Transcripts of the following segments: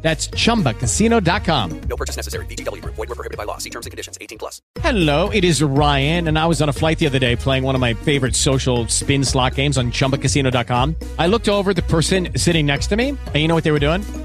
That's chumbacasino.com. No purchase necessary. Group. Void were prohibited by law. See terms and conditions. 18 plus. Hello, it is Ryan, and I was on a flight the other day playing one of my favorite social spin slot games on chumbacasino.com. I looked over at the person sitting next to me, and you know what they were doing?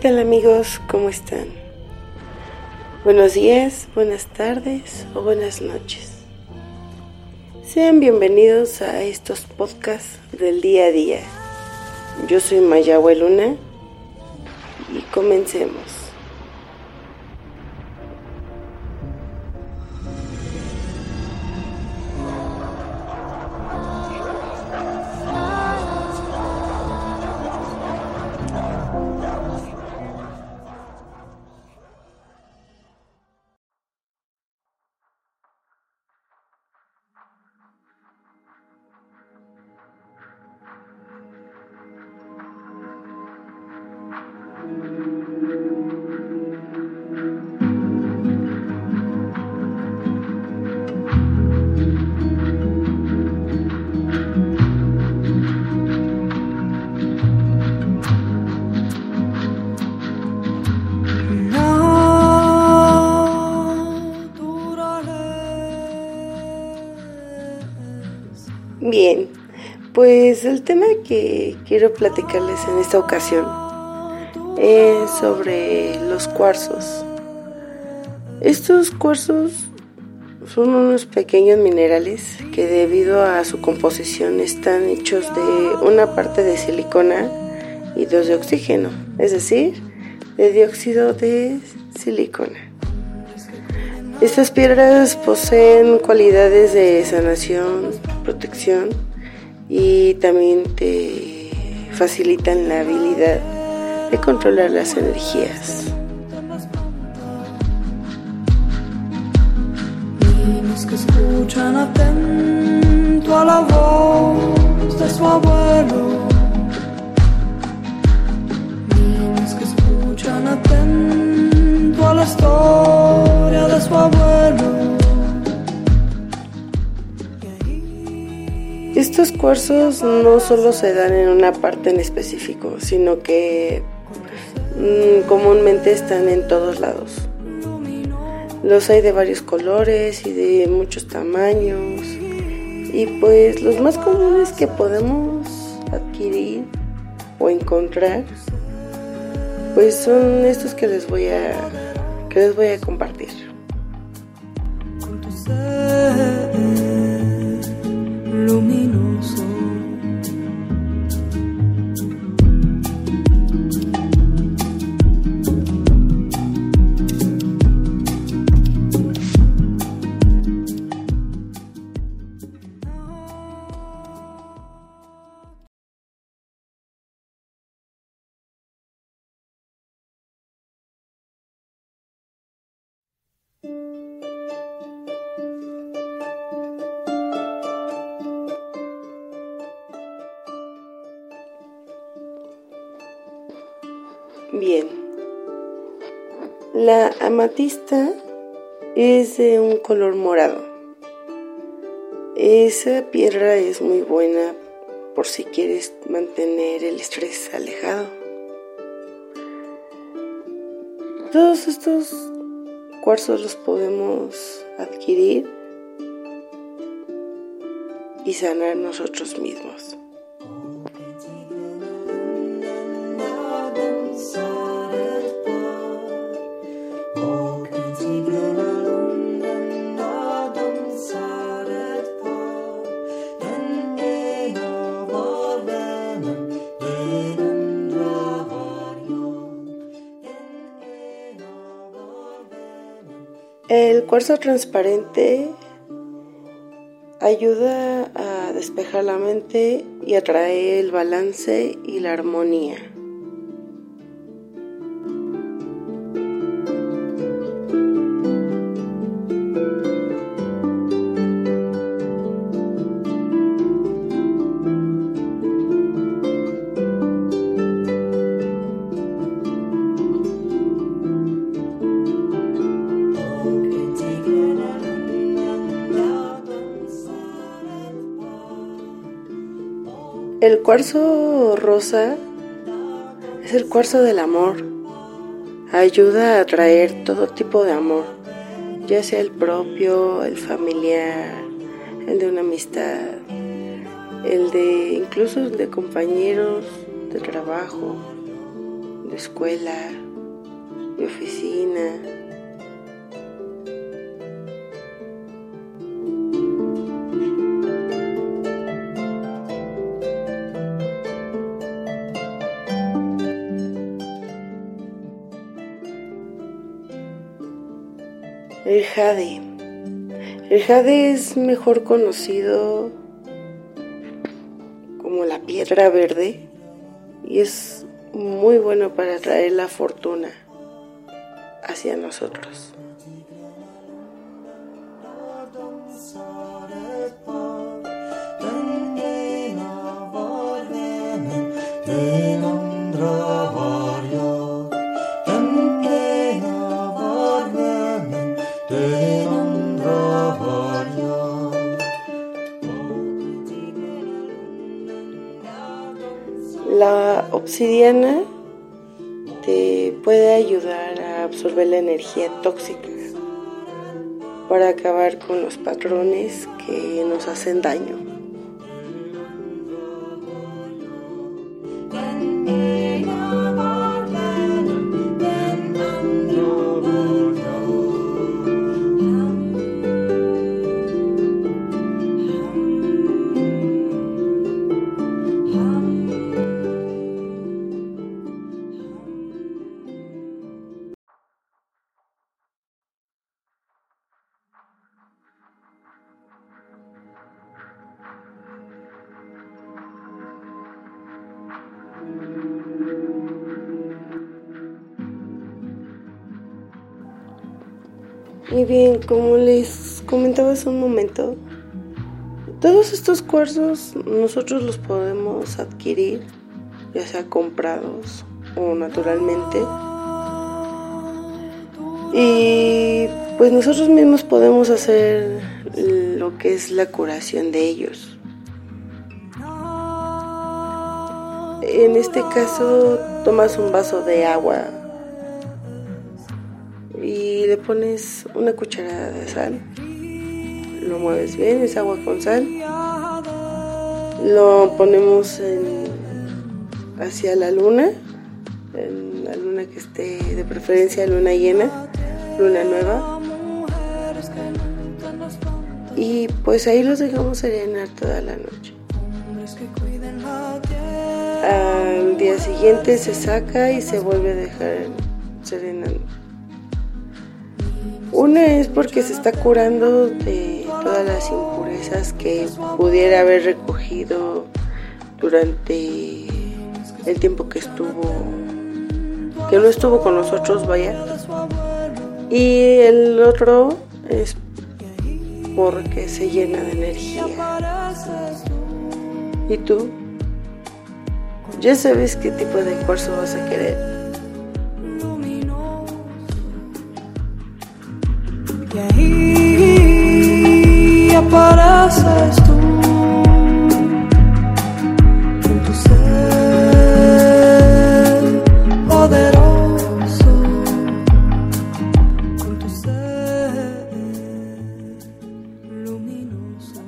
Tal amigos? ¿Cómo están? Buenos días, buenas tardes o buenas noches. Sean bienvenidos a estos podcasts del día a día. Yo soy Mayagüe Luna y comencemos. Bien, pues el tema que quiero platicarles en esta ocasión es sobre los cuarzos. Estos cuarzos son unos pequeños minerales que debido a su composición están hechos de una parte de silicona y dos de oxígeno, es decir, de dióxido de silicona. Estas piedras poseen cualidades de sanación, protección y también te facilitan la habilidad de controlar las energías. Niños que escuchan atento a la voz de su abuelo. Niños que escuchan atento a la historia Estos cuarzos no solo se dan en una parte en específico, sino que mm, comúnmente están en todos lados. Los hay de varios colores y de muchos tamaños. Y pues los más comunes que podemos adquirir o encontrar, pues son estos que les voy a que les voy a compartir. Bien. La amatista es de un color morado. Esa piedra es muy buena por si quieres mantener el estrés alejado. Todos estos cuarzos los podemos adquirir y sanar nosotros mismos. El cuarzo transparente ayuda a despejar la mente y a traer el balance y la armonía. El cuarzo rosa es el cuarzo del amor. Ayuda a atraer todo tipo de amor, ya sea el propio, el familiar, el de una amistad, el de incluso de compañeros de trabajo, de escuela, de oficina. Jade. El jade es mejor conocido como la piedra verde y es muy bueno para traer la fortuna hacia nosotros. La energía tóxica para acabar con los patrones que nos hacen daño. Y bien, como les comentaba hace un momento, todos estos cuarzos nosotros los podemos adquirir, ya sea comprados o naturalmente. Y pues nosotros mismos podemos hacer lo que es la curación de ellos. En este caso tomas un vaso de agua y le pones una cucharada de sal. Lo mueves bien, es agua con sal. Lo ponemos hacia la luna, la luna que esté de preferencia luna llena, luna nueva. Y pues ahí los dejamos serenar toda la noche. Al día siguiente se saca y se vuelve a dejar serenando. Una es porque se está curando de todas las impurezas que pudiera haber recogido durante el tiempo que estuvo, que no estuvo con nosotros, vaya. Y el otro es porque se llena de energía. ¿Y tú? ¿Ya sabes qué tipo de cuarzo vas a querer? Apareces tu ser poderoso, con tu ser luminoso.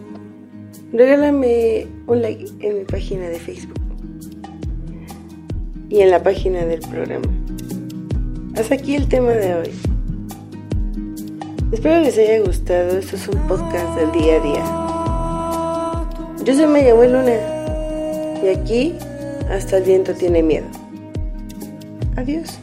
Regálame un like en mi página de Facebook y en la página del programa. Hasta aquí el tema de hoy. Espero que les haya gustado. Esto es un podcast del día a día. Yo soy Maya Luna y aquí hasta el viento tiene miedo. Adiós.